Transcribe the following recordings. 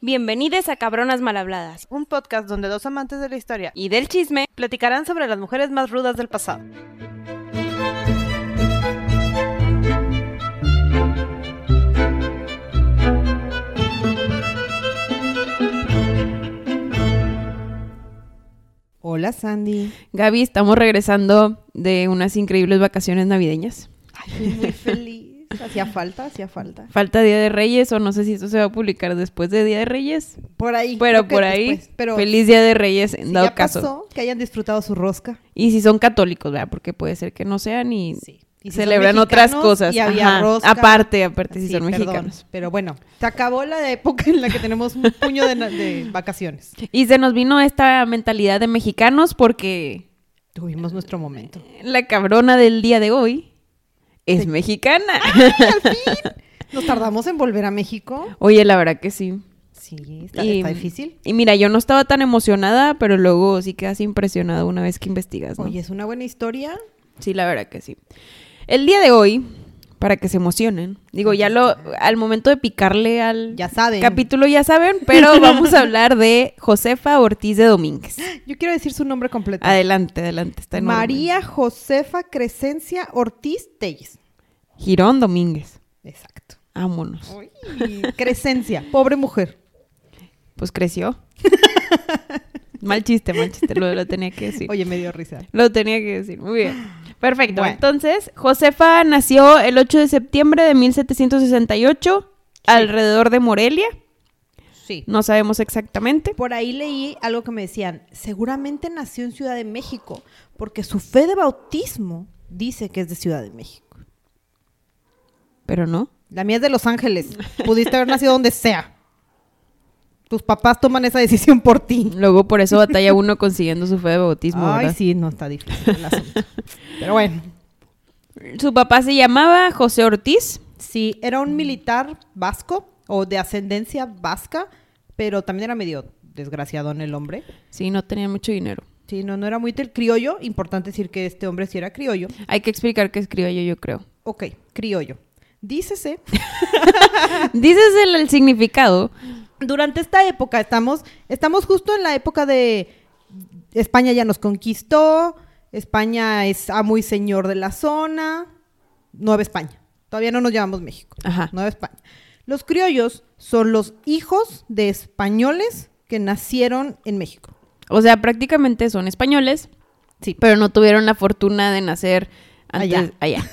Bienvenidos a Cabronas Malhabladas un podcast donde dos amantes de la historia y del chisme. platicarán sobre las mujeres más rudas del pasado. Hola Sandy. Gaby, estamos regresando de unas increíbles vacaciones navideñas. Muy feliz. Hacía falta, hacía falta. Falta Día de Reyes o no sé si esto se va a publicar después de Día de Reyes. Por ahí. Pero por ahí, después. Pero feliz Día de Reyes en si dado ya caso. pasó, que hayan disfrutado su rosca. Y si son católicos, ¿verdad? Porque puede ser que no sean y Sí. Y si son celebran otras cosas. Y había Ajá. rosca. Aparte, aparte, si Sí, son perdón. mexicanos. Pero bueno, se acabó la época en la que tenemos un puño de, de vacaciones. Y se nos vino esta mentalidad de mexicanos porque Tuvimos nuestro momento. la cabrona del día de hoy es Sí. mexicana. ¿Nos tardamos en volver a México? Oye, la verdad que sí. Sí, está, Y- está difícil. Y mira, yo no estaba tan emocionada, pero luego sí quedas impresionado una vez que investigas, ¿no? Oye, es una buena historia. Sí, la verdad que sí. El día de hoy, para que se emocionen, digo, ya lo, al momento de picarle al Ya saben. capítulo ya saben, pero vamos a hablar de Josefa Ortiz de Domínguez. Yo quiero decir su nombre completo. Adelante, adelante, está enorme. María Josefa Crescencia Ortiz Telles. Girón Domínguez. Exacto. Vámonos. Uy, Crescencia, pobre mujer. Pues creció. mal chiste, mal chiste, lo, lo tenía que decir. Oye, me dio risa. Lo tenía que decir. Muy bien. Perfecto. Bueno. Entonces, Josefa nació el 8 de septiembre de 1768 alrededor de Morelia. Sí. No sabemos exactamente. Por ahí leí algo que me decían, seguramente nació en Ciudad de México, porque su fe de bautismo dice que es de Ciudad de México. Pero no. La mía es de Los Ángeles. Pudiste haber nacido donde sea. Tus papás toman esa decisión por ti. Luego por eso batalla uno consiguiendo su fe de bautismo. Ay, ¿verdad? sí, no está difícil el asunto. Pero bueno, Su papá se llamaba José Ortiz. sí, era un militar vasco o de ascendencia vasca, pero también era medio desgraciado en el hombre. Sí, no tenía mucho dinero. Sí, no, no era muy del criollo. Importante decir que este hombre sí era criollo. Hay que explicar qué escriba yo, yo creo. Ok, criollo. Dícese Dices el, el significado. Durante esta época estamos, estamos justo en la época de España ya nos conquistó, España es amo y señor de la zona, Nueva España. Todavía no nos llamamos México. Ajá. Nueva España. Los criollos son los hijos de españoles que nacieron en México. O sea, prácticamente son españoles, Sí. pero no tuvieron la fortuna de nacer antes, Allá. allá.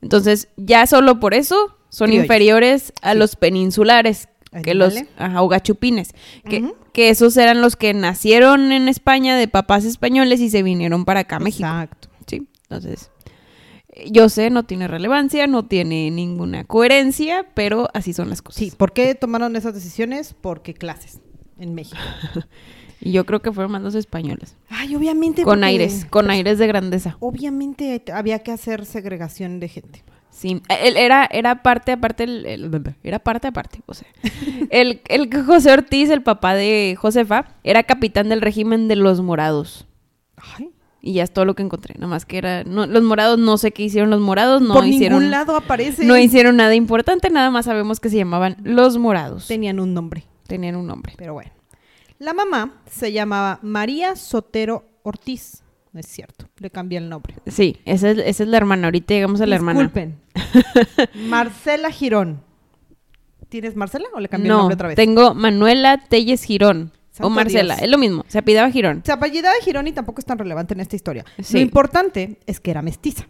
Entonces, ya solo por eso son Criollos. inferiores a Sí. los peninsulares, que los ajá, o gachupines, que, que esos eran los que nacieron en España de papás españoles y se vinieron para acá a México. Exacto. Sí, entonces, yo sé, no tiene relevancia, no tiene ninguna coherencia, pero así son las cosas. Sí, ¿por qué tomaron esas decisiones? Porque clases en México. Y yo creo que fueron más los españoles. Ay, obviamente. Con porque- aires, con aires de grandeza. Obviamente había que hacer segregación de gente. Sí, él era, era parte aparte, el, el- era parte aparte, o sea, el, el José Ortiz, el papá de Josefa, era capitán del régimen de los morados. Ay, Y ya es todo lo que encontré, nada más que era, no, los morados, no sé qué hicieron los morados, no por hicieron, ningún lado aparece. no hicieron nada importante, nada más sabemos que se llamaban los morados. Tenían un nombre, Tenían un nombre. pero bueno. La mamá se llamaba María Sotero Ortiz. No es cierto, le cambié el nombre. Sí, esa es, esa es la hermana, ahorita llegamos a la hermana. Disculpen. Marcela Girón. ¿Tienes Marcela o le cambié el No, nombre otra vez? tengo Manuela Telles Girón, o Marcela, Dios. es lo mismo, se apellidaba Girón. Se apellidaba Girón y tampoco es tan relevante en esta historia. Sí. Lo importante es que era mestiza.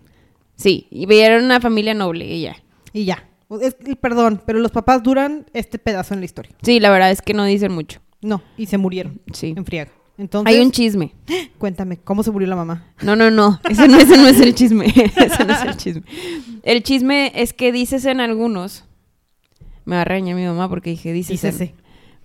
Sí, y era una familia noble. Y ya. Es- perdón, pero los papás duran este pedazo en la historia. Sí, la verdad es que no dicen mucho. No, y se murieron Sí. en friega. Entonces, Hay un chisme. cuéntame, ¿cómo se murió la mamá? No, no, no. Ese no, ese no es el chisme. ese no es el chisme. El chisme es que dices en algunos. Me va a regañar mi mamá porque dije dices. en- Dícese.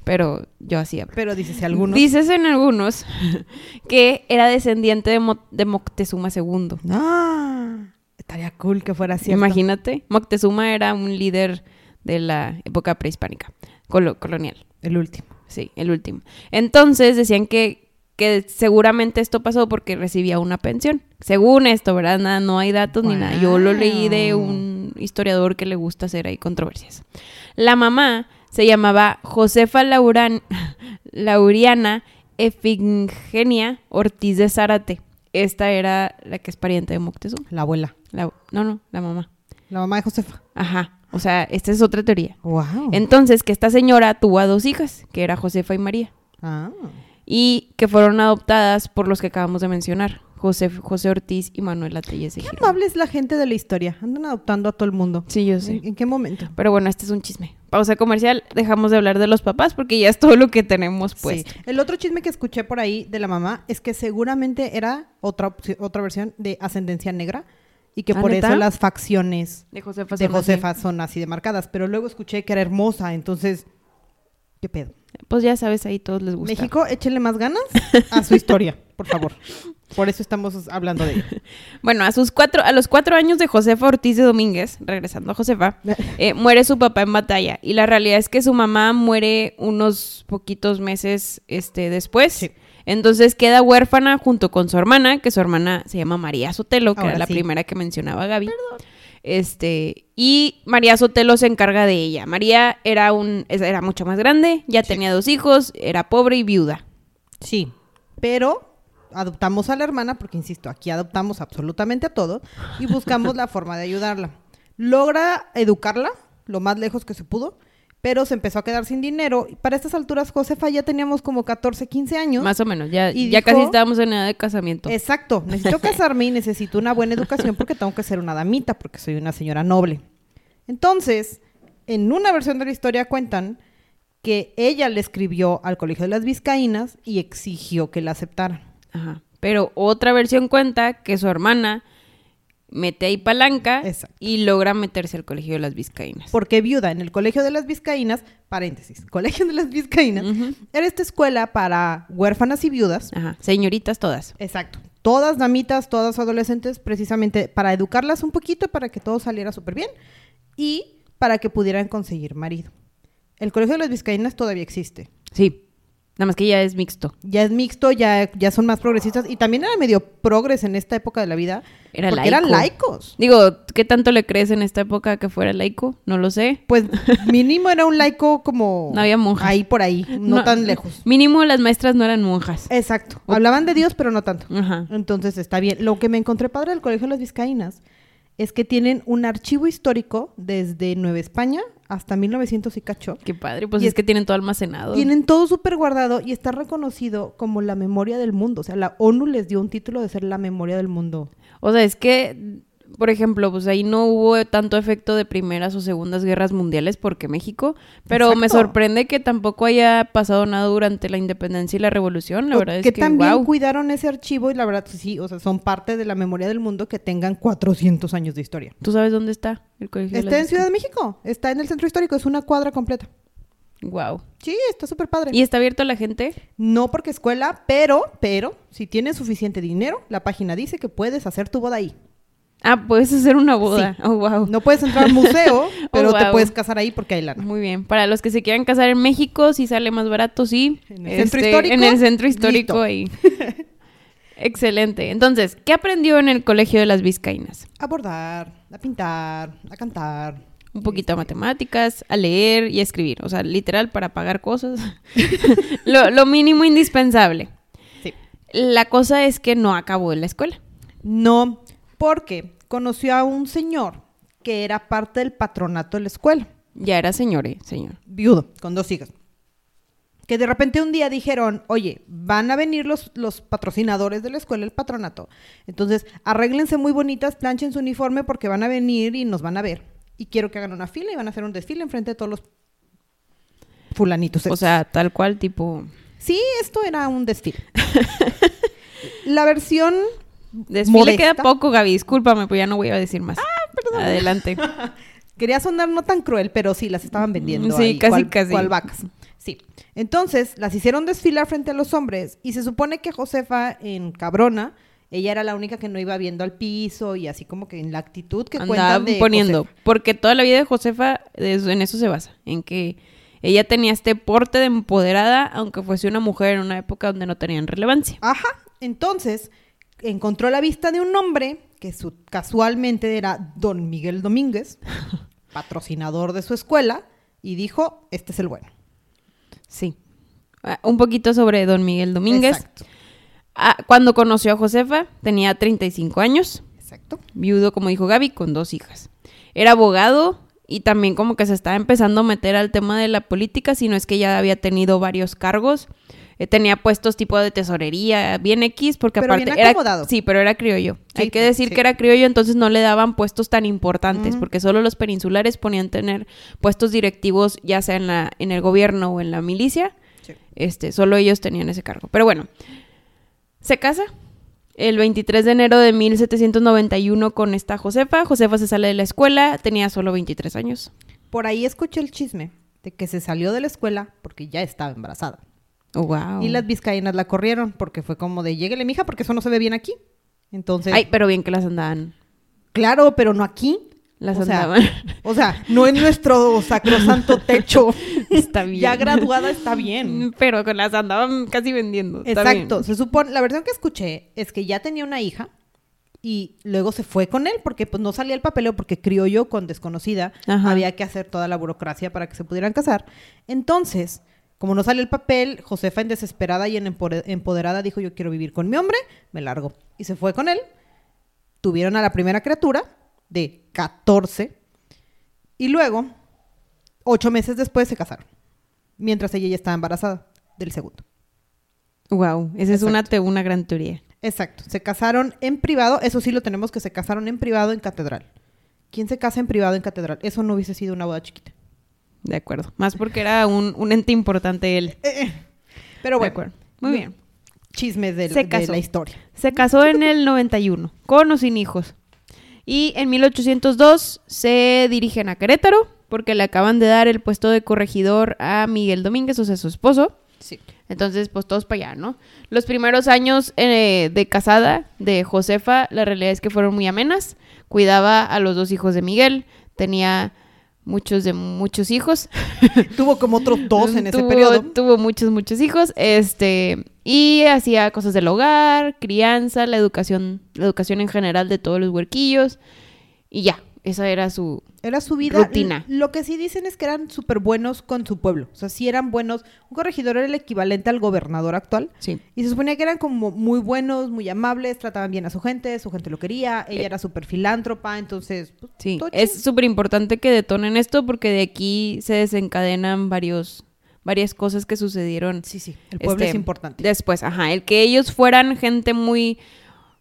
Pero yo así hablo. Pero dices algunos. Dices en algunos que era descendiente de, Mo- de Moctezuma II. Ah, estaría cool que fuera cierto. Imagínate. Moctezuma era un líder de la época prehispánica, colo- colonial. El último. Sí, el último. Entonces decían que, que seguramente esto pasó porque recibía una pensión. Según esto, ¿verdad? Nada, no hay datos ni nada. Yo lo leí de un historiador que le gusta hacer ahí controversias. La mamá se llamaba Josefa Lauran- Lauriana Efigenia Ortiz de Zárate. Esta era la que es pariente de Moctezuma. La abuela. La- no, no, la mamá. La mamá de Josefa. Ajá. O sea, esta es otra teoría. Wow. Entonces, que esta señora tuvo a dos hijas, que era Josefa y María, Ah. Y que fueron adoptadas por los que acabamos de mencionar, José, José Ortiz y Manuela Telles de Qué Girón. amable es la gente de la historia. Andan adoptando a todo el mundo. Sí, yo sé. ¿En, en qué momento? Pero bueno, este es un chisme. Pausa comercial, dejamos de hablar de los papás porque ya es todo lo que tenemos pues. Sí. El otro chisme que escuché por ahí de la mamá es que seguramente era otra, otra versión de ascendencia negra y que ¿Ah, por neta? eso las facciones De Josefa. de son así. Josefa son así de marcadas. Pero luego escuché que era hermosa, entonces, ¿qué pedo? Pues ya sabes, ahí todos les gusta. México, échenle más ganas a su historia, por favor. Por eso estamos hablando de ella. Bueno, a sus cuatro, a los cuatro años de Josefa Ortiz de Domínguez, regresando a Josefa, eh, muere su papá en batalla. Y la realidad es que su mamá muere unos poquitos meses este, después. Sí. Entonces queda huérfana junto con su hermana, que su hermana se llama María Sotelo, que Ahora era la sí. primera que mencionaba Gaby. Este, y María Sotelo se encarga de ella. María era un, era mucho más grande, ya tenía dos hijos, era pobre y viuda. Sí, pero adoptamos a la hermana, porque insisto, aquí adoptamos absolutamente a todos y buscamos la forma de ayudarla. Logra educarla lo más lejos que se pudo, pero se empezó a quedar sin dinero. Y para estas alturas, Josefa ya teníamos como 14, 15 años. Más o menos, ya, Y ya dijo- casi estábamos en edad de casamiento. Exacto, necesito casarme y necesito una buena educación porque tengo que ser una damita, porque soy una señora noble. Entonces, en una versión de la historia cuentan que ella le escribió al Colegio de las Vizcaínas y exigió que la aceptaran. Ajá. Pero otra versión cuenta que su hermana mete ahí palanca Exacto. y logra meterse al colegio de las vizcaínas. Porque viuda en el Colegio de las Vizcaínas, paréntesis, Colegio de las Vizcaínas, era esta escuela para huérfanas y viudas. Ajá. Señoritas todas. Exacto. Todas damitas, todas adolescentes, precisamente para educarlas un poquito, para que todo saliera súper bien y para que pudieran conseguir marido. El Colegio de las Vizcaínas todavía existe. Sí. Nada más que ya es mixto. Ya es mixto, ya, ya son más progresistas y también era medio progres en esta época de la vida. Era porque laico. eran laicos. Digo, ¿qué tanto le crees en esta época que fuera laico? No lo sé. Pues mínimo era un laico como... No había monjas. Ahí por ahí, no, tan lejos. Mínimo las maestras no eran monjas. Exacto. Hablaban de Dios, pero no tanto. Ajá. Entonces está bien. Lo que me encontré padre del Colegio de las Vizcaínas es que tienen un archivo histórico desde Nueva España hasta 1900 y cacho. Qué padre. Pues Y es, es- que tienen todo almacenado. Tienen todo súper guardado y está reconocido como la memoria del mundo. O sea, la ONU les dio un título de ser la memoria del mundo. O sea, es que, por ejemplo, pues ahí no hubo tanto efecto de primeras o segundas guerras mundiales porque México, pero me sorprende que tampoco haya pasado nada durante la independencia y la revolución. La O verdad que, es que, también wow. cuidaron ese archivo y la verdad sí, o sea, son parte de la memoria del mundo que tengan 400 años de historia. ¿Tú sabes dónde está el colegio? Está en Ciudad de México, está en el centro histórico, es una cuadra completa. Wow. Sí, está súper padre. ¿Y está abierto a la gente? No porque escuela, pero, pero, si tienes suficiente dinero, la página dice que puedes hacer tu boda ahí. Ah, puedes hacer una boda. Oh, wow. No puedes entrar al museo, pero te wow. puedes casar ahí porque hay lana. Muy bien. Para los que se quieran casar en México, sí sale más barato, sí. Este, En el centro histórico, En el centro histórico ahí. Excelente. Entonces, ¿qué aprendió en el colegio de las Vizcaínas? A bordar, a pintar, a cantar. Un poquito de matemáticas, a leer y a escribir. O sea, literal para pagar cosas. lo, lo mínimo indispensable. Sí. La cosa es que no acabó en la escuela. No, porque conoció a un señor que era parte del patronato de la escuela, Ya era señor, eh, señor. viudo, con dos hijas. Que de repente un día dijeron, oye, van a venir los, los patrocinadores de la escuela, el patronato. Entonces, arréglense muy bonitas, planchen su uniforme porque van a venir y nos van a ver. Y quiero que hagan una fila y van a hacer un desfile enfrente de todos los fulanitos. O estos". sea, tal cual, tipo. Sí, esto era un desfile. La versión Desfile Modesta. queda poco, Gaby. Discúlpame, pues ya no voy a decir más. Ah, perdón. Adelante. Quería sonar no tan cruel, pero sí, las estaban vendiendo. Sí, ahí, casi, cual, casi. cual vacas. Sí. Entonces, las hicieron desfilar frente a los hombres y se supone que Josefa, en cabrona, ella era la única que no iba viendo al piso y así como que en la actitud que Andaba cuentan de poniendo. Josefa. Porque toda la vida de Josefa en eso se basa. En que ella tenía este porte de empoderada, aunque fuese una mujer en una época donde no tenían relevancia. Ajá. Entonces, encontró la vista de un hombre que su- casualmente era don Miguel Domínguez, patrocinador de su escuela, y dijo, este es el bueno. Sí. Ah, Un poquito sobre don Miguel Domínguez. Exacto. Ah, cuando conoció a Josefa, tenía 35 años, Exacto. viudo, como dijo Gaby, con dos hijas. Era abogado y también como que se estaba empezando a meter al tema de la política, si no es que ya había tenido varios cargos. Eh, tenía puestos tipo de tesorería, bien X, porque Pero aparte bien era... Sí, pero era criollo. Sí, Hay que decir sí. que era criollo, entonces no le daban puestos tan importantes, porque solo los peninsulares ponían tener puestos directivos, ya sea en, la, en el gobierno o en la milicia. Sí. Este, solo ellos tenían ese cargo. Pero bueno, se casa el 23 de enero de 1791 con esta Josefa. Josefa se sale de la escuela, tenía solo 23 años. Por ahí escuché el chisme de que se salió de la escuela porque ya estaba embarazada. Oh, wow. Y las vizcaínas la corrieron porque fue como de, lléguele, mija, porque eso no se ve bien aquí. Entonces, Ay, pero bien que las andaban. claro, pero no aquí. Las o sea, andaban. O sea, no en nuestro sacrosanto techo. Está bien. Ya graduada está bien. Pero que las andaban casi vendiendo. Exacto. Se supone, la versión que escuché es que ya tenía una hija y luego se fue con él porque pues no salía el papeleo porque criollo con desconocida Ajá. había que hacer toda la burocracia para que se pudieran casar. Entonces, como no salió el papel, Josefa en desesperada y en empoderada dijo yo quiero vivir con mi hombre, me largo. Y se fue con él. Tuvieron a la primera criatura de 14 y luego, ocho meses después, se casaron. Mientras ella ya estaba embarazada del segundo. Wow, esa es una, te- una gran teoría. Exacto. Se casaron en privado. Eso sí lo tenemos que se casaron en privado en catedral. ¿Quién se casa en privado en catedral? Eso no hubiese sido una boda chiquita. De acuerdo. Más porque era un, un ente importante él. Eh, eh. Pero De bueno. acuerdo. Muy bien. Chismes de, Se de casó. la historia. Se casó en el 91, con o sin hijos. Y en 1802 se dirigen a Querétaro porque le acaban de dar el puesto de corregidor a Miguel Domínguez, o sea, su esposo. Sí. Entonces, pues todos para allá, ¿no? Los primeros años eh, de casada de Josefa, la realidad es que fueron muy amenas. Cuidaba a los dos hijos de Miguel, tenía muchos de muchos hijos. Tuvo como otros dos en ese Tuvo- periodo. Tuvo muchos, muchos hijos. Este, y hacía cosas del hogar, crianza, la educación, la educación en general de todos los huerquillos. Y ya, esa era su. Era su vida. Rutina. Lo que sí dicen es que eran súper buenos con su pueblo. O sea, sí eran buenos. Un corregidor era el equivalente al gobernador actual. Sí. Y se suponía que eran como muy buenos, muy amables, trataban bien a su gente, su gente lo quería, ella Eh. era súper filántropa, entonces... pues, Sí, es súper importante que detonen esto porque de aquí se desencadenan varios, varias cosas que sucedieron Sí, sí, el pueblo este, es importante. después. Ajá, el que ellos fueran gente muy,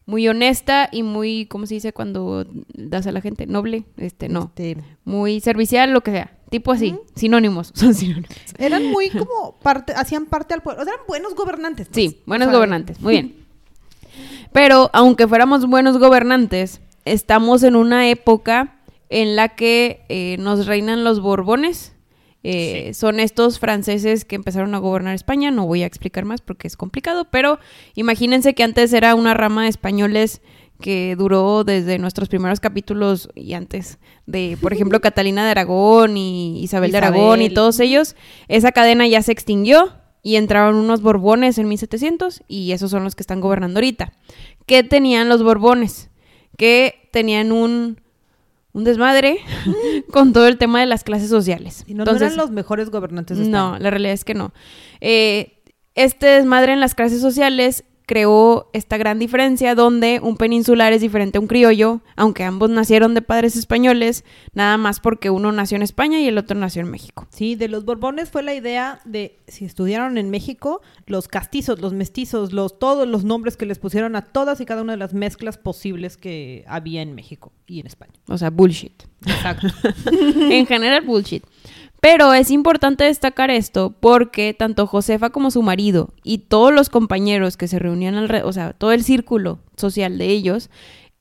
muy honesta y muy, ¿cómo se dice cuando das a la gente? Noble, este, no, Este, muy servicial, lo que sea. Tipo así, sinónimos, son sinónimos. eran muy como parte, hacían parte al pueblo, o sea, eran buenos gobernantes. pues. Sí, buenos O sea, gobernantes, muy bien. Pero aunque fuéramos buenos gobernantes, estamos en una época en la que eh, nos reinan los Borbones. Eh, Son estos franceses que empezaron a gobernar España. No voy a explicar más porque es complicado, pero imagínense que antes era una rama de españoles que duró desde nuestros primeros capítulos y antes de, por ejemplo, Catalina de Aragón y Isabel, de Aragón y Isabel. todos ellos. Esa cadena ya se extinguió y entraron unos Borbones en 1700 y esos son los que están gobernando ahorita. ¿Qué tenían los Borbones? Que tenían un, un desmadre con todo el tema de las clases sociales. Y no, no Entonces, eran los mejores gobernantes de no, España. la realidad es que no. Eh, este desmadre en las clases sociales creó esta gran diferencia donde un peninsular es diferente a un criollo, aunque ambos nacieron de padres españoles, nada más porque uno nació en España y el otro nació en México. Sí, de los Borbones fue la idea de, si estudiaron en México, los castizos, los mestizos, los, todos los nombres que les pusieron a todas y cada una de las mezclas posibles que había en México y en España. O sea, bullshit. Exacto. en general, bullshit. Pero es importante destacar esto porque tanto Josefa como su marido y todos los compañeros que se reunían alrededor, o sea, todo el círculo social de ellos,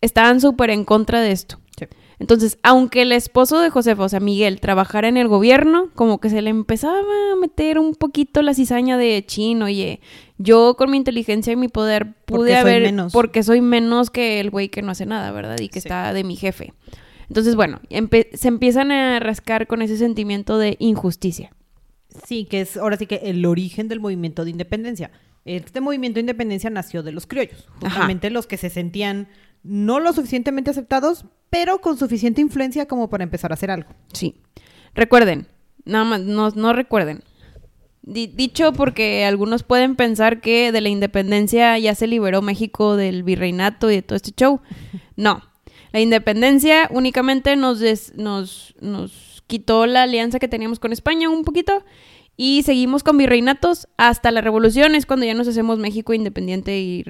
estaban súper en contra de esto. Sí. Entonces, aunque el esposo de Josefa, o sea, Miguel, trabajara en el gobierno, como que se le empezaba a meter un poquito la cizaña de chin, oye, yo con mi inteligencia y mi poder pude Porque soy haber, menos. porque soy menos que el güey que no hace nada, ¿verdad? Y que Sí. está de mi jefe. Entonces, bueno, se empiezan a rascar con ese sentimiento de injusticia. Sí, que es ahora sí que el origen del movimiento de independencia. Este movimiento de independencia nació de los criollos, Ajá. justamente los que se sentían no lo suficientemente aceptados, pero con suficiente influencia como para empezar a hacer algo. Sí. Recuerden, Nada más, no, no recuerden. Di- dicho porque algunos pueden pensar que de la independencia ya se liberó México del virreinato y de todo este show. No. La independencia únicamente nos, des- nos, nos quitó la alianza que teníamos con España un poquito y seguimos con virreinatos hasta la revolución. Es cuando ya nos hacemos México independiente y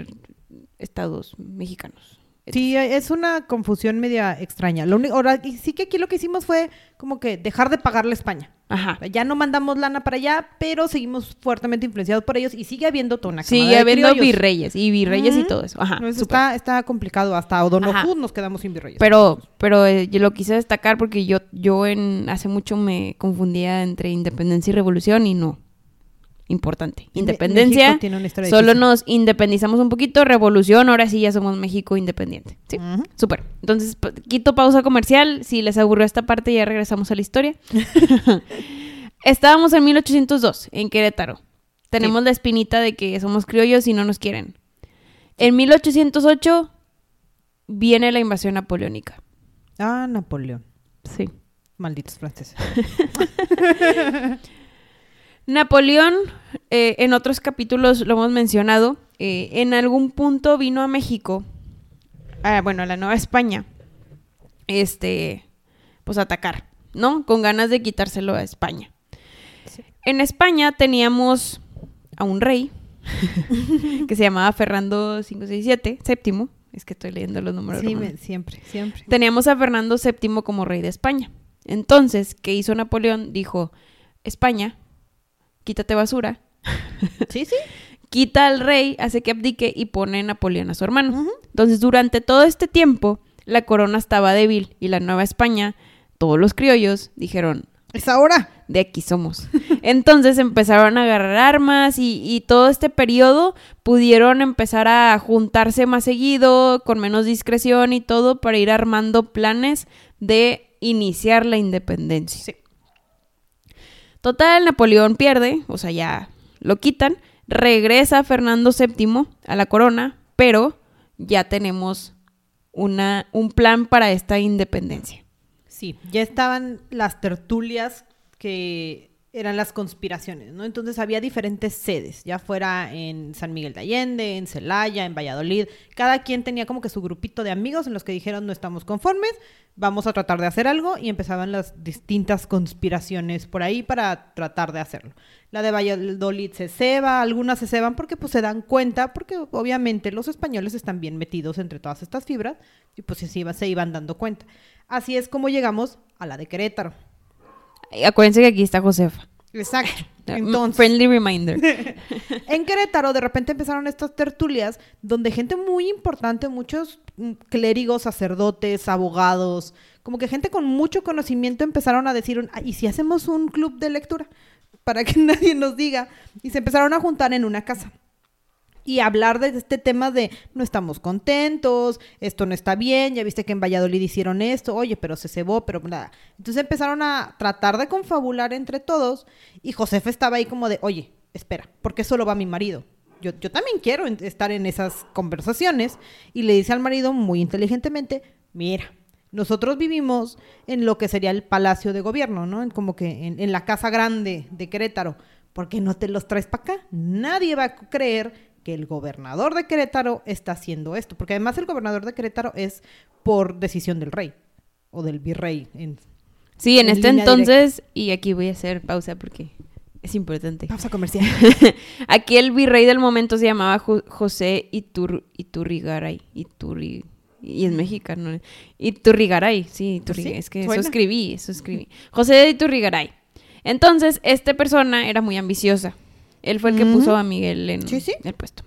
estados mexicanos. Sí, es una confusión media extraña. Lo único, ahora, y sí que aquí lo que hicimos fue como que dejar de pagarle a España. Ajá. Ya no mandamos lana para allá, pero seguimos fuertemente influenciados por ellos y sigue habiendo toda una Sigue habiendo criollos. virreyes y virreyes y todo eso. Ajá. No, eso súper. está, está complicado. Hasta O'Donoghue nos quedamos sin virreyes. Pero, pero eh, yo lo quise destacar porque yo, yo en hace mucho me confundía entre independencia y revolución y no. Importante. Independencia. México tiene una historia Solo difícil. nos independizamos un poquito. Revolución, ahora sí ya somos México independiente. Sí. Ujú. Súper. Entonces, quito pausa comercial. Si les aburrió esta parte, ya regresamos a la historia. Estábamos en 1802, en Querétaro. Tenemos la espinita de que somos criollos y no nos quieren. En 1808 viene la invasión napoleónica. Ah, Napoleón. Sí. Malditos franceses. Napoleón, eh, en otros capítulos lo hemos mencionado, eh, en algún punto vino a México, ah, bueno, a la Nueva España, este, pues a atacar, ¿no? Con ganas de quitárselo a España. Sí. En España teníamos a un rey que se llamaba Fernando 567, séptimo, es que estoy leyendo los números. Sí, me- siempre, siempre. Teníamos a Fernando VII como rey de España. Entonces, ¿qué hizo Napoleón? Dijo, España, quítate basura, Sí, sí. quita al rey, hace que abdique y pone a Napoleón a su hermano. Entonces, durante todo este tiempo, la corona estaba débil y la Nueva España, todos los criollos, dijeron, Es ahora. de aquí somos. Entonces empezaron a agarrar armas y, y todo este periodo pudieron empezar a juntarse más seguido, con menos discreción y todo, para ir armando planes de iniciar la independencia. Sí. Total, Napoleón pierde, o sea, ya lo quitan, regresa Fernando VII a la corona, pero ya tenemos una, un plan para esta independencia. Sí, ya estaban las tertulias que eran las conspiraciones, ¿no? Entonces había diferentes sedes, ya fuera en San Miguel de Allende, en Celaya, en Valladolid. Cada quien tenía como que su grupito de amigos en los que dijeron no estamos conformes, vamos a tratar de hacer algo y empezaban las distintas conspiraciones por ahí para tratar de hacerlo. La de Valladolid se ceba, algunas se ceban porque pues se dan cuenta, porque obviamente los españoles están bien metidos entre todas estas fibras y pues se iban, se iban dando cuenta. Así es como llegamos a la de Querétaro. Acuérdense que aquí está Josefa. Exacto. Entonces, Friendly reminder. en Querétaro de repente empezaron estas tertulias donde gente muy importante, muchos mm, clérigos, sacerdotes, abogados, como que gente con mucho conocimiento empezaron a decir, "Ah, ¿y si hacemos un club de lectura? Para que nadie nos diga. Y se empezaron a juntar en una casa. Y hablar de este tema de no estamos contentos, esto no está bien, ya viste que en Valladolid hicieron esto, oye, pero se cebó, pero nada. Entonces empezaron a tratar de confabular entre todos y Josefa estaba ahí como de, oye, espera, ¿por qué solo va mi marido? Yo, yo también quiero estar en esas conversaciones. Y le dice al marido muy inteligentemente, mira, nosotros vivimos en lo que sería el palacio de gobierno, ¿no? En como que en, en la casa grande de Querétaro. ¿Por qué no te los traes para acá? Nadie va a creer que el gobernador de Querétaro está haciendo esto. Porque además el gobernador de Querétaro es por decisión del rey o del virrey. En... Sí, en En este entonces, y aquí voy a hacer pausa porque es importante. Pausa comercial. Aquí el virrey del momento se llamaba José Itur Iturrigaray. Iturri y es mexicano. Iturrigaray, sí, Iturri- Sí, es que suena. eso escribí, eso escribí. José de Iturrigaray. Entonces, esta persona era muy ambiciosa. Él fue el que puso a Miguel en Sí, sí. el puesto.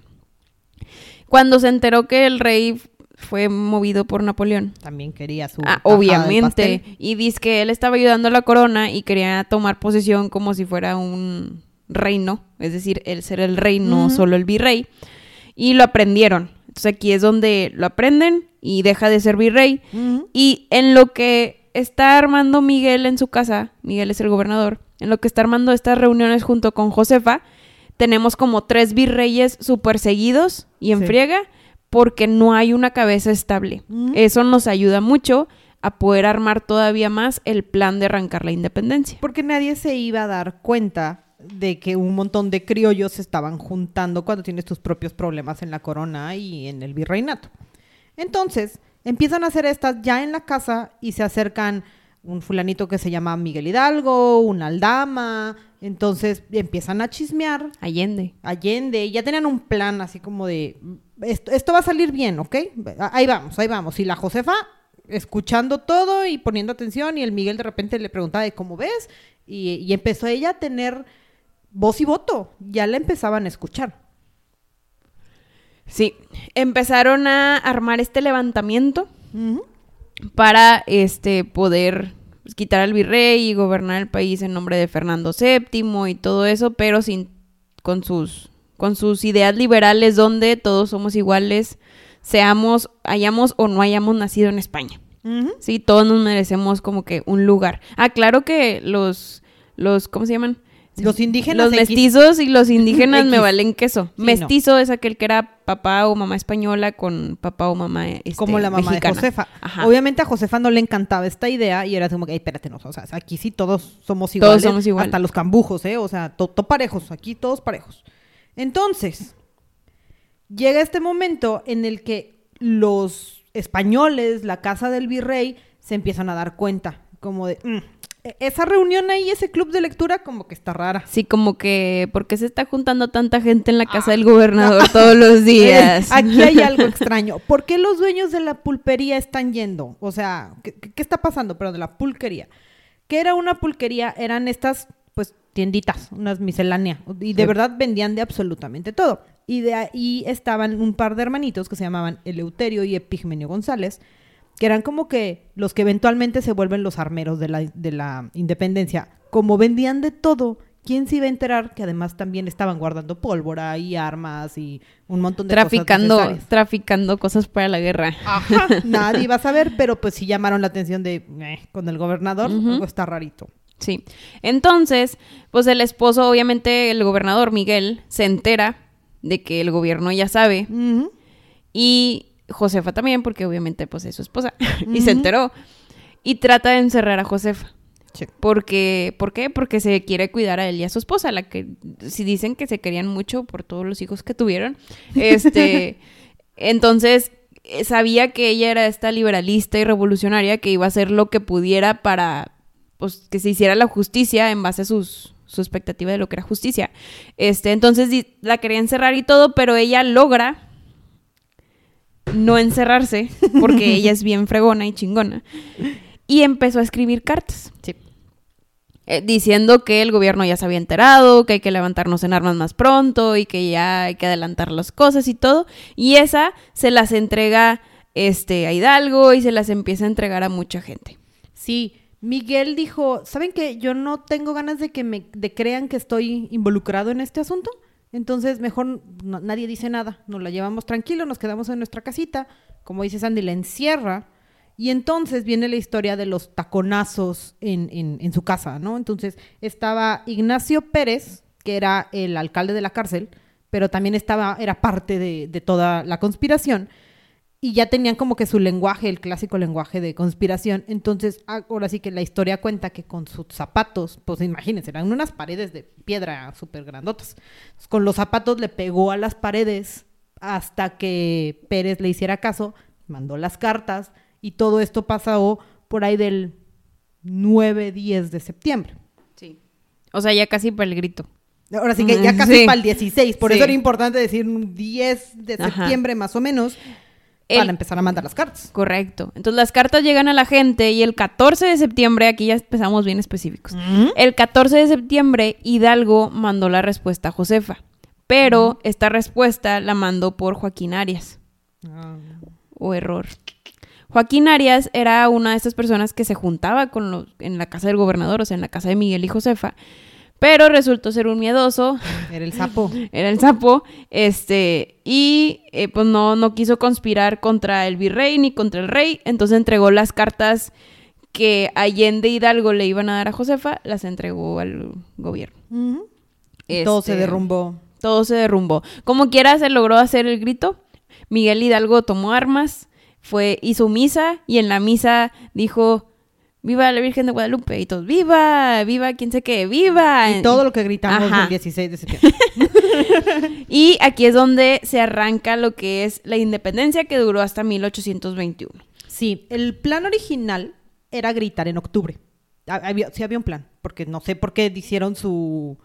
Cuando se enteró que el rey fue movido por Napoleón, También quería su. Ah, obviamente. Y dice que él estaba ayudando a la corona y quería tomar posesión como si fuera un reino. Es decir, él ser el rey, no solo el virrey. Y lo aprendieron. Entonces aquí es donde lo aprenden y deja de ser virrey. Y en lo que está armando Miguel en su casa, Miguel es el gobernador, en lo que está armando estas reuniones junto con Josefa, tenemos como tres virreyes súper seguidos y en Sí. friega porque no hay una cabeza estable. Eso nos ayuda mucho a poder armar todavía más el plan de arrancar la independencia. Porque nadie se iba a dar cuenta de que un montón de criollos se estaban juntando cuando tienes tus propios problemas en la corona y en el virreinato. Entonces, empiezan a hacer estas ya en la casa y se acercan un fulanito que se llama Miguel Hidalgo, una aldama, entonces empiezan a chismear. Allende. Allende, ya tenían un plan así como de, esto, esto va a salir bien, ¿ok? Ahí vamos, ahí vamos. Y la Josefa escuchando todo y poniendo atención y el Miguel de repente le preguntaba de cómo ves y, y empezó ella a tener voz y voto, ya la empezaban a escuchar. Sí, empezaron a armar este levantamiento para este poder pues, quitar al virrey y gobernar el país en nombre de Fernando VII y todo eso, pero sin con sus con sus ideas liberales donde todos somos iguales, seamos, hayamos o no hayamos nacido en España. Sí, todos nos merecemos como que un lugar. Ah, claro que los los ¿cómo se llaman? Los indígenas. Los mestizos y los indígenas me valen queso. Mestizo es aquel que era papá o mamá española con papá o mamá este, Como la mamá de Josefa. Obviamente a Josefa no le encantaba esta idea y era como que, espérate, no, o sea, aquí sí todos somos iguales. Todos somos iguales. Hasta los cambujos, ¿eh? O sea, todos parejos, aquí todos parejos. Entonces, llega este momento en el que los españoles, la casa del virrey, se empiezan a dar cuenta, como de, mm, esa reunión ahí, ese club de lectura, como que está rara. Sí, como que, ¿por qué se está juntando tanta gente en la casa del gobernador todos los días? Aquí hay algo extraño. ¿Por qué los dueños de la pulpería están yendo? O sea, ¿qué, está pasando? Pero de la pulquería. ¿Qué era una pulquería? Eran estas, pues, tienditas, unas misceláneas. Y de verdad vendían de absolutamente todo. Y de ahí estaban un par de hermanitos que se llamaban Eleuterio y Epigmenio González que eran como que los que eventualmente se vuelven los armeros de la, de la independencia. Como vendían de todo, ¿quién se iba a enterar que además también estaban guardando pólvora y armas y un montón de traficando, cosas Traficando cosas para la guerra. Ajá, nadie iba a saber, pero pues sí llamaron la atención de, eh, con el gobernador, algo está rarito. Sí. Entonces, pues el esposo, obviamente el gobernador Miguel, se entera de que el gobierno ya sabe. Y Josefa también, porque obviamente pues es su esposa, y se enteró. Y trata de encerrar a Josefa. Porque, ¿Por qué? Porque se quiere cuidar a él y a su esposa, la que si dicen que se querían mucho por todos los hijos que tuvieron. Este, entonces eh, sabía que ella era esta liberalista y revolucionaria que iba a hacer lo que pudiera para pues, que se hiciera la justicia en base a sus, su expectativa de lo que era justicia. Este, entonces la quería encerrar y todo, pero ella logra no encerrarse, porque ella es bien fregona y chingona. Y empezó a escribir cartas. Eh, diciendo que el gobierno ya se había enterado, que hay que levantarnos en armas más pronto y que ya hay que adelantar las cosas y todo. Y esa se las entrega este, a Hidalgo y se las empieza a entregar a mucha gente. Sí, Miguel dijo, ¿saben qué? Yo no tengo ganas de que me de crean que estoy involucrado en este asunto. Entonces, mejor nadie dice nada, nos la llevamos tranquilo, nos quedamos en nuestra casita, como dice Sandy, la encierra. Y entonces viene la historia de los taconazos en, en, su casa, ¿no? Entonces estaba Ignacio Pérez, que era el alcalde de la cárcel, pero también estaba, era parte de, de toda la conspiración y ya tenían como que su lenguaje, el clásico lenguaje de conspiración. Entonces, ahora sí que la historia cuenta que con sus zapatos, pues imagínense, eran unas paredes de piedra súper grandotas. Con los zapatos le pegó a las paredes hasta que Pérez le hiciera caso, mandó las cartas y todo esto pasó por ahí del 9-10 de septiembre. Sí. O sea, ya casi para el grito. Ahora sí que ya casi para el 16, por eso era importante decir un 10 de septiembre más o menos para empezar a mandar las cartas. Correcto. Entonces las cartas llegan a la gente y el 14 de septiembre, aquí ya empezamos bien específicos, el 14 de septiembre Hidalgo mandó la respuesta a Josefa, pero esta respuesta la mandó por Joaquín Arias. Ah. O error. Joaquín Arias era una de estas personas que se juntaba con los, en la casa del gobernador, o sea, en la casa de Miguel y Josefa, pero resultó ser un miedoso. Era el sapo. Era el sapo. Este, y eh, pues no, no quiso conspirar contra el virrey ni contra el rey. Entonces entregó las cartas que Allende Hidalgo le iban a dar a Josefa, las entregó al gobierno. todo se este, derrumbó. Todo se derrumbó. Como quiera se logró hacer el grito. Miguel Hidalgo tomó armas, fue, hizo misa y en la misa dijo, viva la Virgen de Guadalupe y todos, viva, viva, quién sé qué, viva. Y todo lo que gritamos Ajá. el 16 de septiembre. Y aquí es donde se arranca lo que es la independencia que duró hasta 1821. Sí, el plan original era gritar en octubre. Ha- Había, sí había un plan, porque no sé por qué hicieron su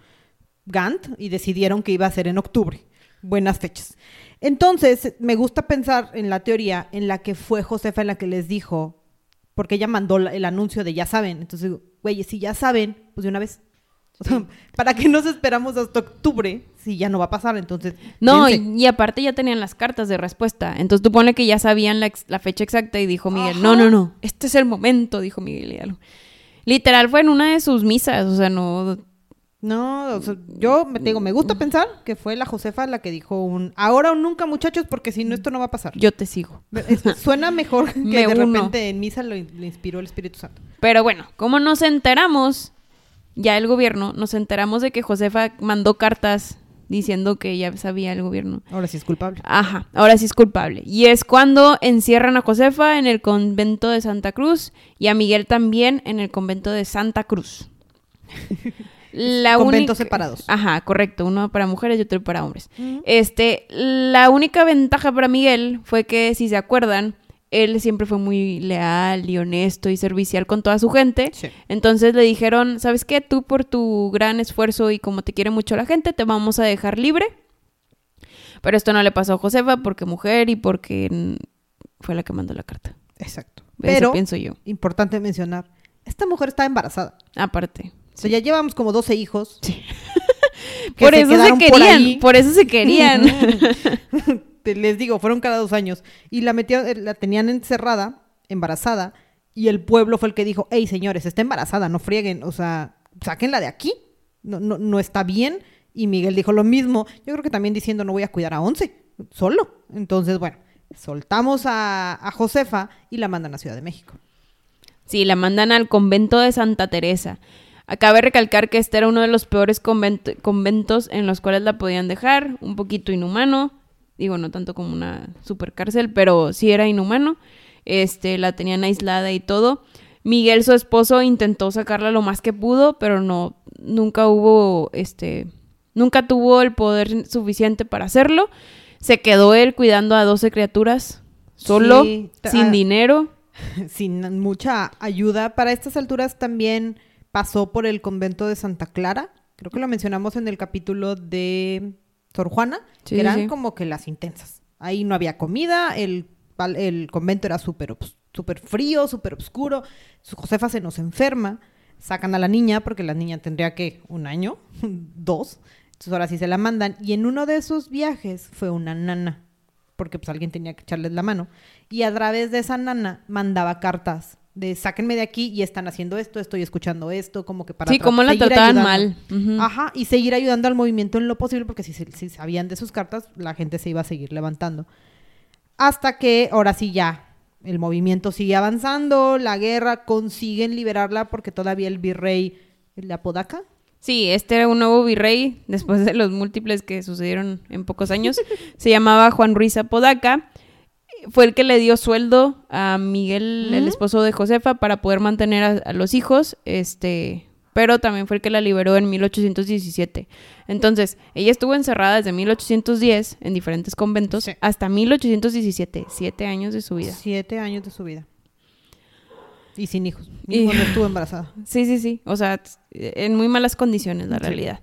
Gantt y decidieron que iba a ser en octubre. Buenas fechas. Entonces, me gusta pensar en la teoría en la que fue Josefa la que les dijo, porque ella mandó el anuncio de ya saben. Entonces, güey, si ya saben, pues de una vez. O sea, ¿Para qué nos esperamos hasta octubre si ya no va a pasar? Entonces, No, y, y aparte ya tenían las cartas de respuesta. Entonces tú ponle que ya sabían la, ex- la fecha exacta y dijo Miguel, Ajá. no, no, no, este es el momento, dijo Miguel Hidalgo. Literal fue en una de sus misas, o sea, no... No, o sea, yo me digo, me gusta pensar que fue la Josefa la que dijo un ahora o nunca, muchachos, porque si no esto no va a pasar. Yo te sigo. Es- suena mejor que Me de uno. repente en misa lo, le inspiró el Espíritu Santo. Pero bueno, como nos enteramos, ya el gobierno, nos enteramos de que Josefa mandó cartas diciendo que ya sabía el gobierno. Ahora sí es culpable. Ajá, ahora sí es culpable. Y es cuando encierran a Josefa en el convento de Santa Cruz y a Miguel también en el convento de Santa Cruz. La Conventos única- separados. Ajá, correcto, uno para mujeres y otro para hombres. Este, la única ventaja para Miguel fue que, si se acuerdan, él siempre fue muy leal y honesto y servicial con toda su gente. Sí. Entonces le dijeron, ¿sabes qué? Tú por tu gran esfuerzo y como te quiere mucho la gente, te vamos a dejar libre. Pero esto no le pasó a Josefa porque mujer y porque fue la que mandó la carta. Exacto. Eso Pero, pienso yo. importante mencionar, esta mujer está embarazada. Aparte. O sea, ya llevamos como 12 hijos. que Por se eso se por querían, por eso se querían. Les digo, fueron cada dos años. Y la, metieron, eh, la tenían encerrada, embarazada, y el pueblo fue el que dijo, hey, señores, está embarazada, no frieguen, o sea, sáquenla de aquí. No, no, no está bien. Y Miguel dijo lo mismo. Yo creo que también diciendo, no voy a cuidar a 11, solo. Entonces, bueno, soltamos a, a Josefa y la mandan a Ciudad de México. Sí, la mandan al convento de Santa Teresa. Acabe recalcar que este era uno de los peores convent- conventos en los cuales la podían dejar, un poquito inhumano, digo, no tanto como una super cárcel, pero sí era inhumano. Este, la tenían aislada y todo. Miguel, su esposo, intentó sacarla lo más que pudo, pero no, nunca hubo, este, nunca tuvo el poder suficiente para hacerlo. Se quedó él cuidando a 12 criaturas, solo, Sí, sin ah, dinero. sin mucha ayuda. Para estas alturas también pasó por el convento de Santa Clara. Creo que lo mencionamos en el capítulo de Sor Juana, Sí, que eran sí. como que las intensas. Ahí no había comida, el, el convento era súper súper frío, súper oscuro. Su Josefa se nos enferma. Sacan a la niña, porque la niña tendría que un año, dos. Entonces ahora sí se la mandan. Y en uno de esos viajes fue una nana, porque pues alguien tenía que echarles la mano. Y a través de esa nana mandaba cartas de sáquenme de aquí y están haciendo esto, estoy escuchando esto, como que para Sí, cómo la trataban ayudando. mal. Ajá, y seguir ayudando al movimiento en lo posible, porque si, si sabían de sus cartas, la gente se iba a seguir levantando. Hasta que ahora sí ya el movimiento sigue avanzando, la guerra, consiguen liberarla porque todavía el virrey, el Apodaca, Sí, este era un nuevo virrey después de los múltiples que sucedieron en pocos años. Se llamaba Juan Ruiz Apodaca. Fue el que le dio sueldo a Miguel, el esposo de Josefa, para poder mantener a, a los hijos. Este, pero también fue el que la liberó en 1817. Entonces, ella estuvo encerrada desde 1810 en diferentes conventos Sí. hasta 1817, siete años de su vida. siete años de su vida. Y sin hijos. Y- cuando estuvo embarazada. Sí, sí, sí. O sea, en muy malas condiciones, la realidad.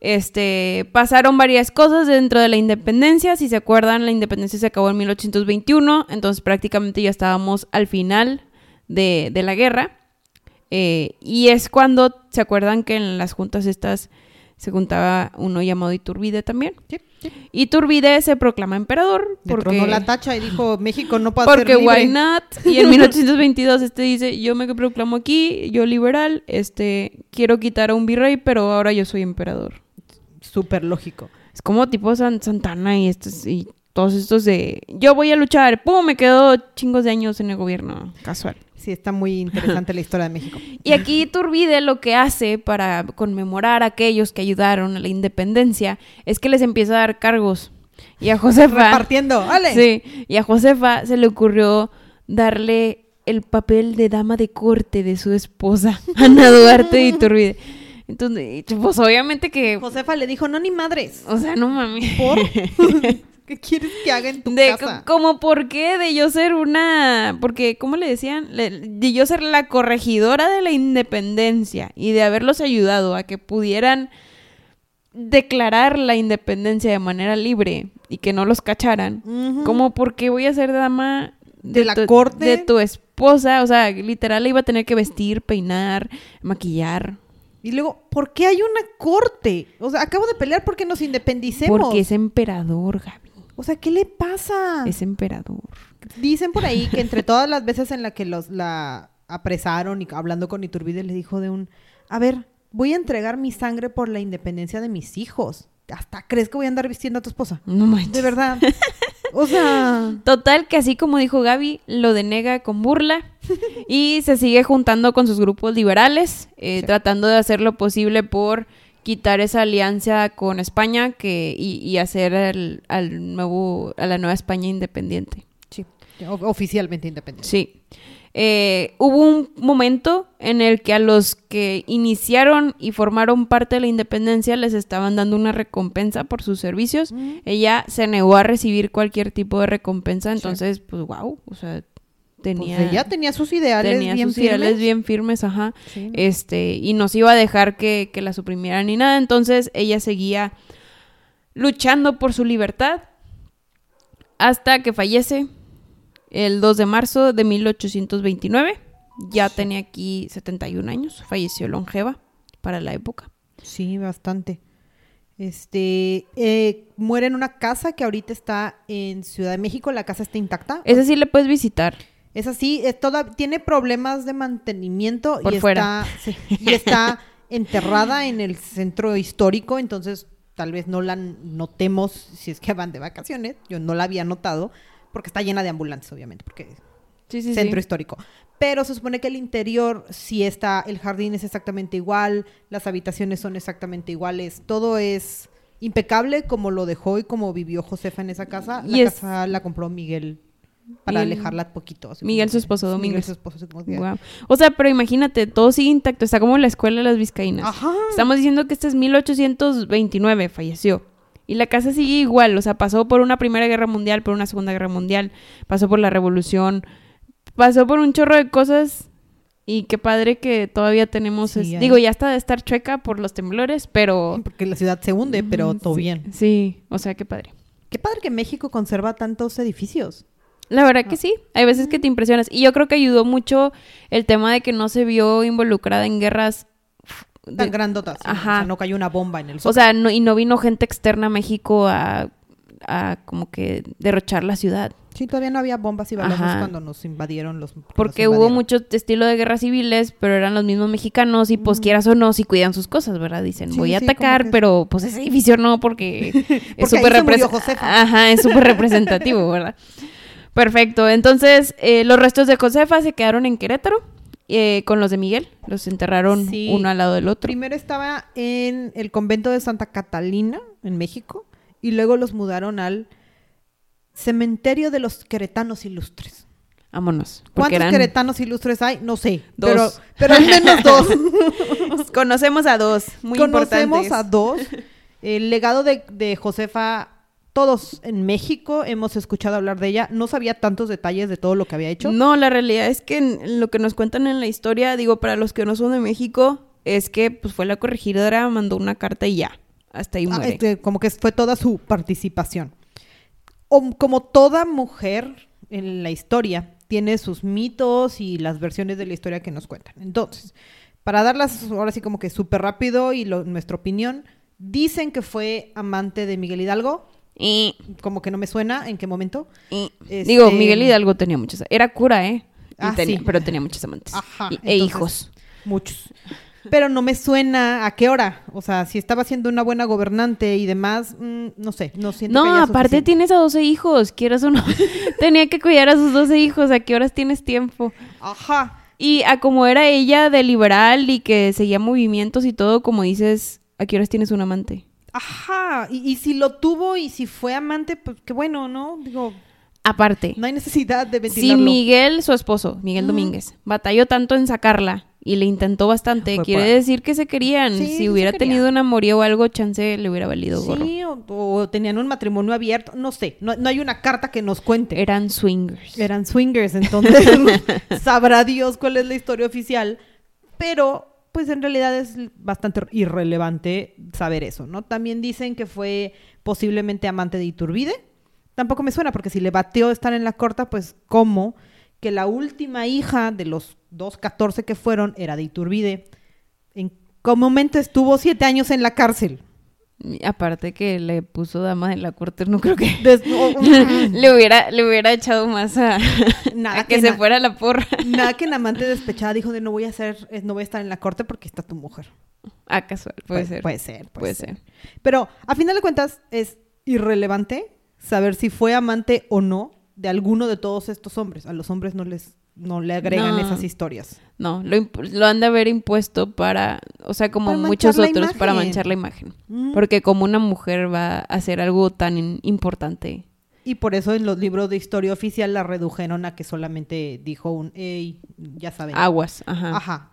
Este, pasaron varias cosas dentro de la independencia. Si se acuerdan, la independencia se acabó en 1821, entonces prácticamente ya estábamos al final de, de la guerra. Eh, y es cuando, ¿se acuerdan que en las juntas estas se juntaba uno llamado Iturbide también? Sí, sí. Iturbide se proclama emperador porque... tronó la tacha y dijo, México no puede Porque ser libre. why not? Y en 1822 este dice, yo me proclamo aquí, yo liberal, este, quiero quitar a un virrey, pero ahora yo soy emperador. Súper lógico. Es como tipo San- Santana y estos y todos estos de, yo voy a luchar, pum, me quedo chingos de años en el gobierno, casual. Sí, está muy interesante la historia de México. Y aquí Turbide lo que hace para conmemorar a aquellos que ayudaron a la independencia es que les empieza a dar cargos. Y a Josefa. Repartiendo, vale. Sí. Y a Josefa se le ocurrió darle el papel de dama de corte de su esposa, Ana Duarte de Iturbide. Entonces, pues obviamente que. Josefa le dijo, no, ni madres. O sea, no mami. ¿Por? ¿Qué quieres que haga en tu De, casa? co- como por qué de yo ser una, porque ¿cómo le decían? Le- de yo ser la corregidora de la independencia y de haberlos ayudado a que pudieran declarar la independencia de manera libre y que no los cacharan. Ujú. Como por qué voy a ser dama De la tu- corte. de tu esposa, o sea, literal iba a tener que vestir, peinar, maquillar, Y luego, ¿por qué hay una corte? O sea, acabo de pelear porque nos independicemos. porque es emperador, Gaby. O sea, ¿qué le pasa? Es emperador. Dicen por ahí que entre todas las veces en las que los la apresaron y hablando con Iturbide le dijo de un, a ver, voy a entregar mi sangre por la independencia de mis hijos. Hasta crees que voy a andar vistiendo a tu esposa. No manches. De verdad. O sea, Total, que así como dijo Gaby, lo denega con burla y se sigue juntando con sus grupos liberales, eh, Sí. tratando de hacer lo posible por quitar esa alianza con España que, y, y hacer al, al nuevo, a la nueva España independiente. sí, oficialmente independiente. Sí. Eh, hubo un momento en el que a los que iniciaron y formaron parte de la independencia les estaban dando una recompensa por sus servicios. Mm. Ella se negó a recibir cualquier tipo de recompensa, entonces, pues, wow, o sea, tenía, Pues ella tenía sus ideales tenía bien sus ideales firmes. bien firmes, ajá. Sí. Este, y no se iba a dejar que, que la suprimieran ni nada, entonces ella seguía luchando por su libertad hasta que fallece el 2 de marzo de 1829. Ya tenía aquí 71 años, falleció longeva para la época. Sí, bastante. Este, eh, muere en una casa que ahorita está en Ciudad de México. La casa está intacta. Ese sí le puedes visitar. Es así, es toda, tiene problemas de mantenimiento Por y fuera. está, sí, y está enterrada en el centro histórico, entonces tal vez no la notemos si es que van de vacaciones. Yo no la había notado porque está llena de ambulantes, obviamente, porque Sí, sí, centro sí. histórico. Pero se supone que el interior sí está, el jardín es exactamente igual, las habitaciones son exactamente iguales, todo es impecable como lo dejó y como vivió Josefa en esa casa. La Y es- casa la compró Miguel para Miguel- alejarla poquito. así Miguel, su esposo, Miguel, Domínguez. su esposo, Guau. O sea, pero imagínate, todo sigue intacto. Está como en la escuela de las vizcaínas. Ajá. Estamos diciendo que este es 1829, falleció. Y la casa sigue igual, o sea, pasó por una Primera Guerra Mundial, por una Segunda Guerra Mundial, pasó por la Revolución, pasó por un chorro de cosas. Y qué padre que todavía tenemos, Sí, es- hay- digo, ya está de estar chueca por los temblores, pero... Porque la ciudad se hunde, pero todo sí, bien. Sí, o sea, qué padre. Qué padre que México conserva tantos edificios. La verdad que sí, hay veces que te impresionas. Y yo creo que ayudó mucho el tema de que no se vio involucrada en guerras. Tan grandotas. Ajá. O sea, no cayó una bomba en el o sol. sea, no, y no vino gente externa a México a, a como que derrochar la ciudad. sí, todavía no había bombas y balazos Ajá. cuando nos invadieron los. que Porque nos hubo mucho estilo de guerras civiles, pero eran los mismos mexicanos y pues quieras o no, si cuidan sus cosas, ¿verdad? Dicen, Sí, voy a sí, atacar, que- pero pues ese edificio no, porque es súper ahí se murió represen- Josefa. Ajá, es súper representativo, ¿verdad? Perfecto. Entonces, eh, los restos de Josefa se quedaron en Querétaro eh, con los de Miguel. Los enterraron Sí. uno al lado del otro. Primero estaba en el convento de Santa Catalina, en México, y luego los mudaron al cementerio de los queretanos ilustres. Vámonos. ¿Cuántos eran- queretanos ilustres hay? No sé. Dos. Pero, pero al menos dos. Conocemos a dos, muy Conocemos importantes. a dos. El legado de, de Josefa, todos en México hemos escuchado hablar de ella. No sabía tantos detalles de todo lo que había hecho. No, la realidad es que en- lo que nos cuentan en la historia, digo, para los que no son de México, es que pues fue la corregidora, mandó una carta y ya. Hasta ahí Ah, muere. este, como que fue toda su participación. O- como toda mujer en la historia, tiene sus mitos y las versiones de la historia que nos cuentan. Entonces, para darlas ahora sí como que súper rápido y lo- nuestra opinión, dicen que fue amante de Miguel Hidalgo. Y, Como que no me suena en qué momento. y- Este- Digo, Miguel Hidalgo tenía muchas. Era cura, ¿eh? Ah, tenía- sí. Pero tenía muchos amantes. Ajá, Y- e hijos. Muchos. Pero no me suena a qué hora. O sea, si estaba siendo una buena gobernante y demás, mm, no sé, no siento que No, haya aparte suficiente. tienes a 12 hijos, quieras o no. Tenía que cuidar a sus 12 hijos. ¿A qué horas tienes tiempo? Ajá. Y a como era ella de liberal y que seguía movimientos y todo, como dices, ¿a qué horas tienes un amante? Ajá, y, y si lo tuvo y si fue amante, pues qué bueno, ¿no? Digo, Aparte, no hay necesidad de si ventilarlo. Miguel, su esposo, Miguel Domínguez, batalló tanto en sacarla y le intentó bastante, Fue quiere decir que se querían. Sí, si hubiera tenido un amorío o algo, chance le hubiera valido gorro. Sí, o, o tenían un matrimonio abierto, no sé, no, no hay una carta que nos cuente. Eran swingers. Eran swingers, entonces sabrá Dios cuál es la historia oficial, pero pues en realidad es bastante irrelevante saber eso, ¿no? También dicen que fue posiblemente amante de Iturbide. Tampoco me suena porque si le bateó estar en la corta, pues cómo que la última hija de los dos 14 que fueron era de Iturbide. En qué momento estuvo siete años en la cárcel. Aparte que le puso dama en la corte, no creo que Des- no, le hubiera le hubiera echado más a, Nada a que, que se fuera la porra. Nada que en amante despechada dijo de no voy a hacer, eh, no voy a estar en la corte porque está tu mujer. Ah, casual, puede, Puede- ser. Puede ser, puede, Puede ser. ser. Pero a final de cuentas es irrelevante saber si fue amante o no de alguno de todos estos hombres. A los hombres no les no le agregan No. esas historias. No, lo, lo han de haber impuesto para, o sea, como muchos otros, para manchar la imagen. Mm. Porque como una mujer va a hacer algo tan importante. Y por eso en los libros de historia oficial la redujeron a que solamente dijo un, hey, ya saben. Aguas, ajá. Ajá.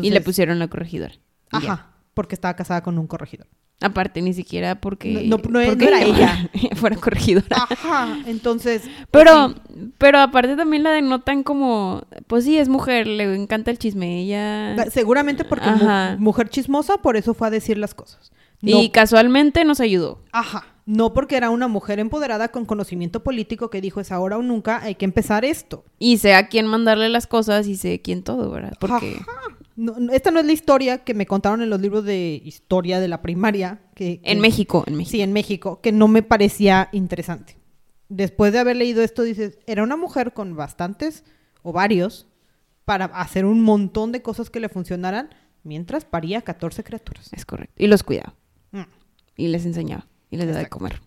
y le pusieron la corregidora. ya. Ajá, porque estaba casada con un corregidor. Aparte, ni siquiera porque... No- no- no porque era ella. fuera corregidora. Ajá, entonces... pues Pero, sí. pero aparte también la denotan como, pues sí, es mujer, le encanta el chisme, ella... Seguramente porque mu- mujer chismosa, por eso fue a decir las cosas. No, Y casualmente nos ayudó. Ajá. No porque era una mujer empoderada con conocimiento político que dijo es ahora o nunca, hay que empezar esto. Y sé a quién mandarle las cosas y sé quién todo, ¿verdad? Porque... Ajá. No, no, esta no es la historia que me contaron en los libros de historia de la primaria. Que, que- En México, en México. Sí, en México, que no me parecía interesante. Después de haber leído esto, dices, era una mujer con bastantes ovarios para hacer un montón de cosas que le funcionaran mientras paría 14 criaturas. Es correcto. Y los cuidaba. Mm. Y les enseñaba. Y les daba de comer.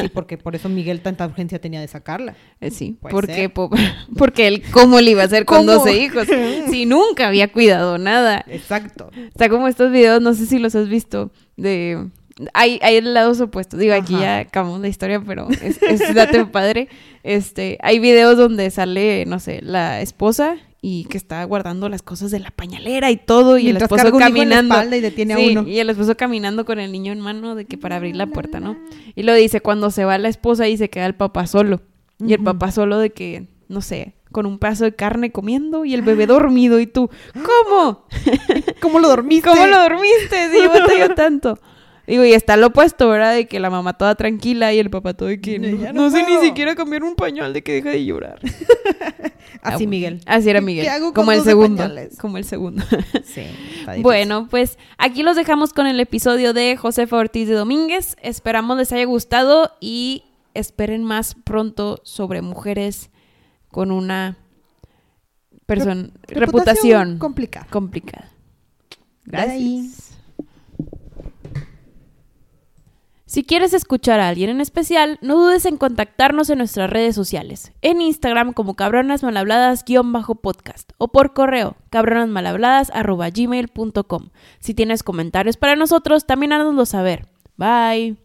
Sí, porque por eso Miguel tanta urgencia tenía de sacarla. Eh, sí. Puede Porque, po- porque él, ¿cómo le iba a hacer con ¿Cómo? 12 hijos? Si nunca había cuidado nada. Exacto. Está como estos videos, no sé si los has visto, de... Hay, hay el lado opuesto. Digo, aquí Ajá. ya acabamos la historia, pero es, es dato padre. Este, hay videos donde sale, no sé, la esposa y que está guardando las cosas de la pañalera y todo, y Mientras el esposo en la caminando. espalda y detiene a Sí, uno. Y el esposo caminando con el niño en mano de que para abrir la puerta, ¿no? Y lo dice, cuando se va la esposa y se queda el papá solo. Y el papá solo de que, no sé, con un pedazo de carne comiendo y el bebé dormido y tú, ¿cómo? ¿Cómo lo dormiste? ¿Cómo lo dormiste? Sí, batalló tanto. Digo, y está lo opuesto, ¿verdad? De que la mamá toda tranquila y el papá todo de que no, no no sé ni puedo". siquiera cambiar un pañal de que deja de llorar. Ah, Así, bueno. Miguel. Así era ¿Qué Miguel. hago como el 12 segundo. Como el segundo. Sí. Bueno, pues aquí los dejamos con el episodio de Josefa Ortiz de Domínguez. Esperamos les haya gustado y esperen más pronto sobre mujeres con una persona reputación, complicada. complicada. Bye. Gracias. Si quieres escuchar a alguien en especial, no dudes en contactarnos en nuestras redes sociales. En Instagram como cabronasmalhabladas-podcast o por correo cabronasmalhabladas.gmail.com. Si tienes comentarios para nosotros, también háznoslo saber. Bye.